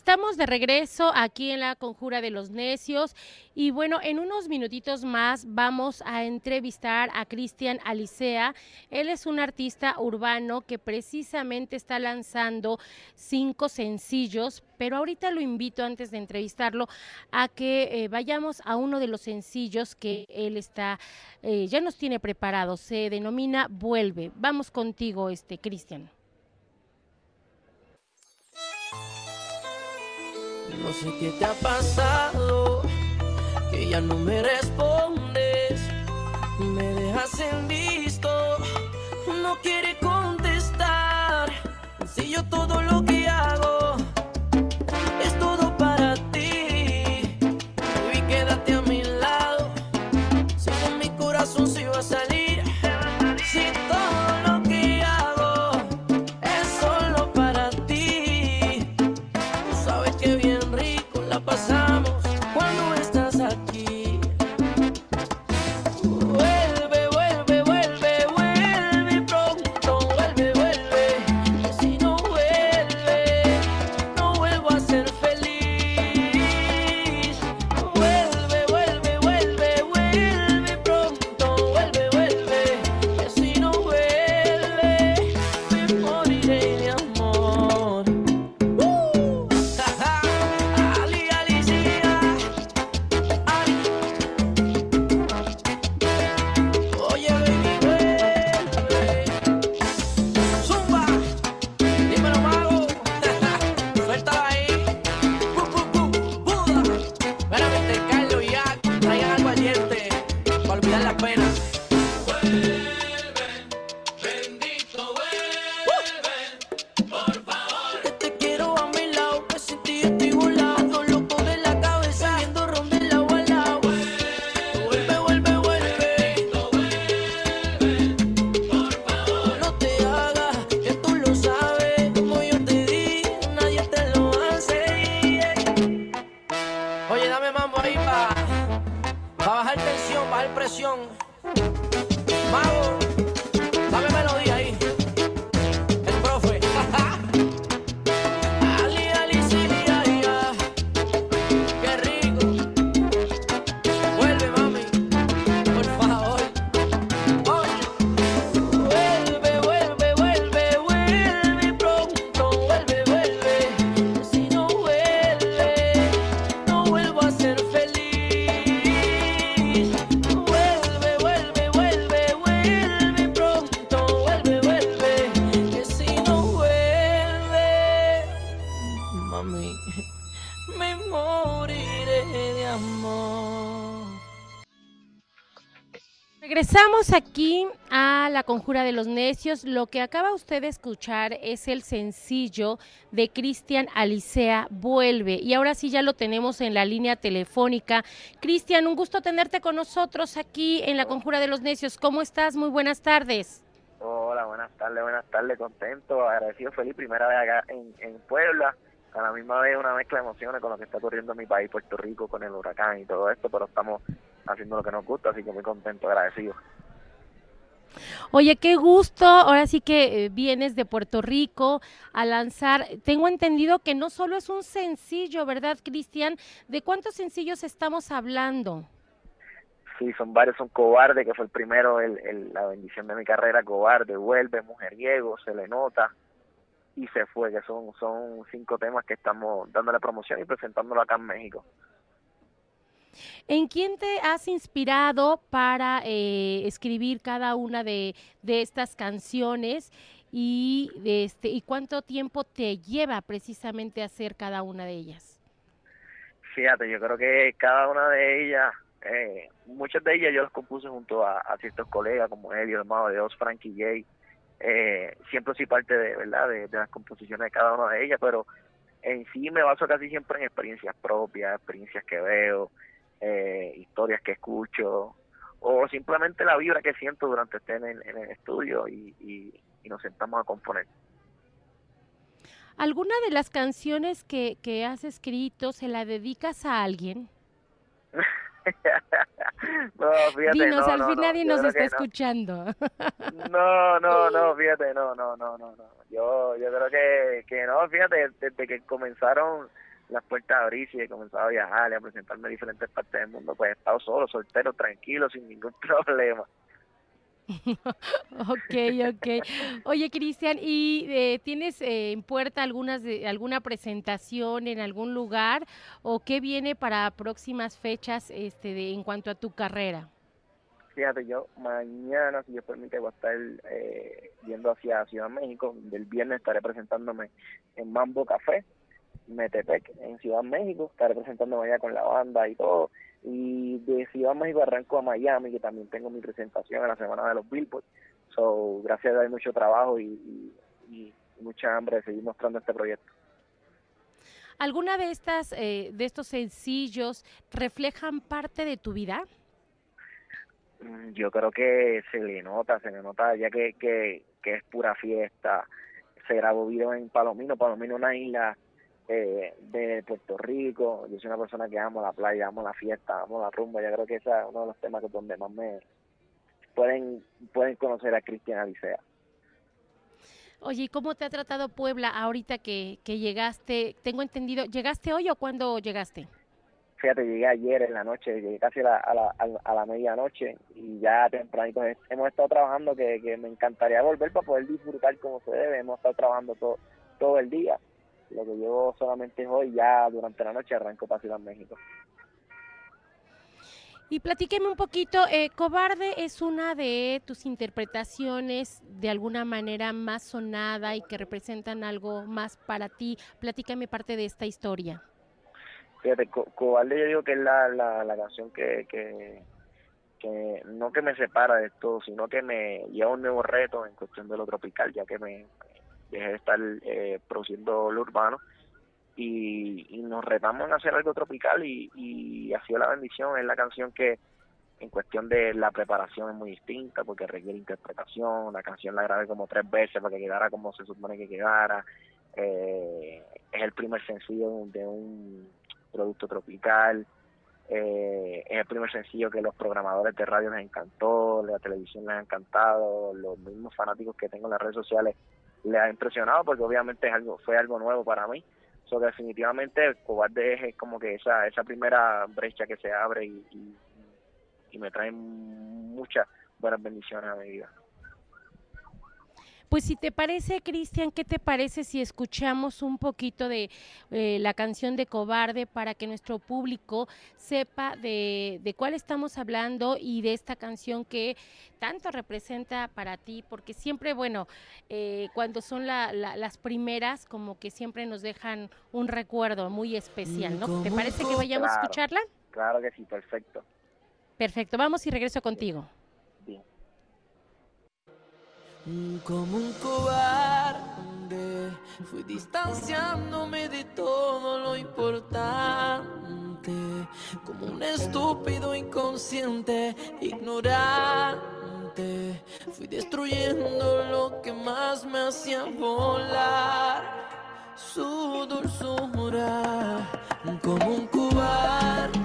Estamos de regreso aquí en la Conjura de los Necios y bueno, en unos minutitos más vamos a entrevistar a Cristian Alicea. Él es un artista urbano que precisamente está lanzando cinco sencillos, pero ahorita lo invito antes de entrevistarlo a que eh, vayamos a uno de los sencillos que él está, eh, ya nos tiene preparado. Se denomina Vuelve. Vamos contigo, este Cristian. No sé qué te ha pasado, que ya no me respondes, me dejas en visto, no quiere contestar. Si yo todo lo que hago me moriré de amor. Regresamos aquí a la Conjura de los Necios. Lo que acaba usted de escuchar es el sencillo de Cristian Alicea Vuelve. Y ahora sí ya lo tenemos en la línea telefónica. Cristian, un gusto tenerte con nosotros aquí en la Conjura de los Necios. ¿Cómo estás? Muy buenas tardes. Hola, buenas tardes, buenas tardes, contento, agradecido, feliz, primera vez acá en, en Puebla, a la misma vez una mezcla de emociones con lo que está ocurriendo en mi país, Puerto Rico, con el huracán y todo esto, pero estamos haciendo lo que nos gusta, así que muy contento, agradecido. Oye, qué gusto. Ahora sí que eh, vienes de Puerto Rico a lanzar. Tengo entendido que no solo es un sencillo, ¿verdad, Cristian? ¿De cuántos sencillos estamos hablando? Sí, son varios, son Cobarde, que fue el primero, el, el- la bendición de mi carrera, Cobarde, Vuelve, Mujeriego, Se le nota y Se fue, que son, son cinco temas que estamos dándole promoción y presentándolo acá en México. ¿En quién te has inspirado para eh, escribir cada una de, de estas canciones y, de este, y cuánto tiempo te lleva precisamente hacer cada una de ellas? Fíjate, yo creo que cada una de ellas, eh, muchas de ellas yo las compuse junto a, a ciertos colegas como Elio, hermano de Oz, Frankie J. Eh, siempre soy parte de, ¿verdad? De, de las composiciones de cada una de ellas, pero en sí me baso casi siempre en experiencias propias, experiencias que veo, eh, historias que escucho, o simplemente la vibra que siento durante estar en el, en el estudio y, y, y nos sentamos a componer. ¿Alguna de las canciones que, que has escrito se la dedicas a alguien? no, fíjate, Dinos, no, al no, fin nadie nos está escuchando. No, no, no, fíjate, no, no, no, no, no. Yo, yo creo que, que no, fíjate, desde que comenzaron las puertas a abrirse y he comenzado a viajar y a presentarme en diferentes partes del mundo, pues he estado solo, soltero, tranquilo, sin ningún problema. ok, ok. Oye, Cristian, ¿y eh, tienes eh, en puerta algunas de, alguna presentación en algún lugar o qué viene para próximas fechas este, de, en cuanto a tu carrera? Fíjate, yo mañana, si Dios permite, voy a estar eh, yendo hacia Ciudad México. Del viernes estaré presentándome en Mambo Café, Metepec, en Ciudad México. Estaré presentándome allá con la banda y todo y de Ciudad México arranco a Miami, que también tengo mi presentación en la semana de los Billboard. So, gracias a hay mucho trabajo y, mucha hambre de seguir mostrando este proyecto. ¿Alguna de estas, eh, de estos sencillos reflejan parte de tu vida? Mm, yo creo que se le nota, se le nota ya que, que, que es pura fiesta. Se grabó video en Palomino, Palomino una isla eh, de Puerto Rico. Yo soy una persona que amo la playa, amo la fiesta, amo la rumba. Yo creo que ese es uno de los temas donde más me pueden, pueden conocer a Cristian Alicea. Oye, ¿y cómo te ha tratado Puebla ahorita que, que llegaste? Tengo entendido, ¿llegaste hoy o cuándo llegaste? Fíjate, llegué ayer en la noche, llegué casi a la, a la, a la medianoche y ya tempranito hemos estado trabajando que, que me encantaría volver para poder disfrutar como se debe. Hemos estado trabajando todo, todo el día lo que llevo solamente es hoy, ya durante la noche arranco para Ciudad México. Y platíqueme un poquito, eh, Cobarde es una de tus interpretaciones de alguna manera más sonada y que representan algo más para ti. Platícame parte de esta historia. Fíjate, Cobarde yo digo que es la, la, la canción que, que, que no que me separa de todo, sino que me lleva un nuevo reto en cuestión de lo tropical, ya que me, dejé de estar eh, produciendo lo urbano y, nos retamos en hacer algo tropical y, y ha sido la bendición, es la canción que en cuestión de la preparación es muy distinta porque requiere interpretación, la canción la grabé como tres veces para que quedara como se supone que quedara, eh, es el primer sencillo de un producto tropical, eh, es el primer sencillo que los programadores de radio les encantó, la televisión les ha encantado, los mismos fanáticos que tengo en las redes sociales le ha impresionado porque obviamente es algo fue algo nuevo para mí. So, definitivamente Cobarde es como que esa esa primera brecha que se abre y, y, y me trae muchas buenas bendiciones a mi vida. Pues si te parece, Cristian, ¿qué te parece si escuchamos un poquito de eh, la canción de Cobarde para que nuestro público sepa de, de, cuál estamos hablando y de esta canción que tanto representa para ti? Porque siempre, bueno, eh, cuando son la, la, las primeras, como que siempre nos dejan un recuerdo muy especial, ¿no? ¿Te parece que vayamos claro, a escucharla? Claro que sí, perfecto. Perfecto, vamos y regreso contigo. Como un cobarde, fui distanciándome de todo lo importante. Como un estúpido inconsciente, ignorante. Fui destruyendo lo que más me hacía volar. Su dulzura, como un cobarde,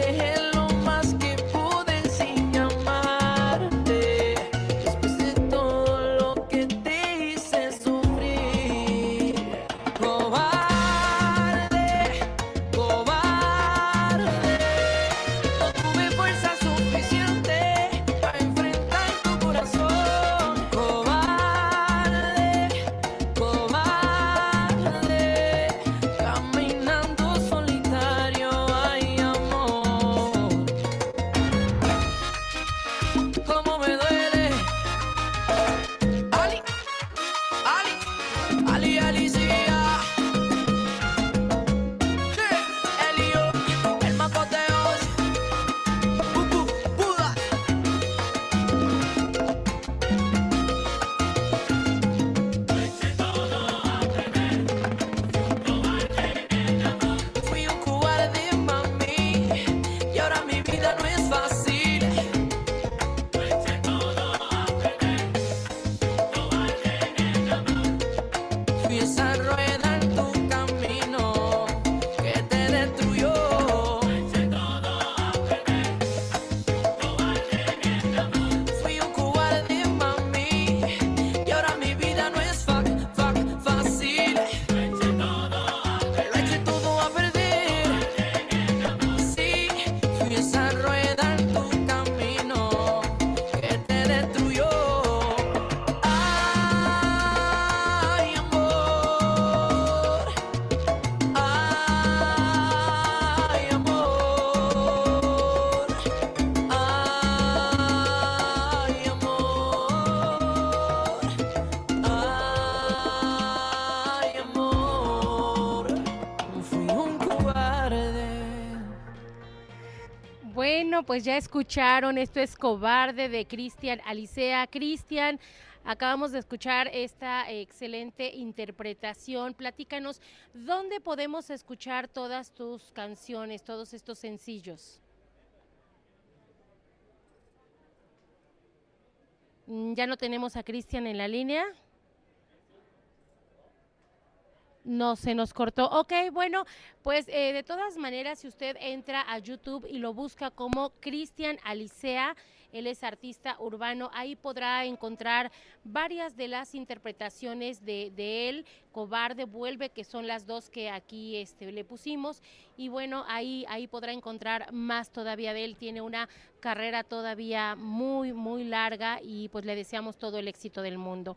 Yeah. Pues ya escucharon, esto es Cobarde de Cristian Alicea. Cristian, acabamos de escuchar esta excelente interpretación. Platícanos, ¿dónde podemos escuchar todas tus canciones, todos estos sencillos? Mm, ya no tenemos a Cristian en la línea. No, se nos cortó. Ok, bueno, pues eh, de todas maneras, si usted entra a YouTube y lo busca como Cristian Alicea, él es artista urbano, ahí podrá encontrar varias de las interpretaciones de, de, él, Cobarde, Vuelve, que son las dos que aquí este, le pusimos, y bueno, ahí, ahí podrá encontrar más todavía de él, tiene una carrera todavía muy, muy larga y pues le deseamos todo el éxito del mundo.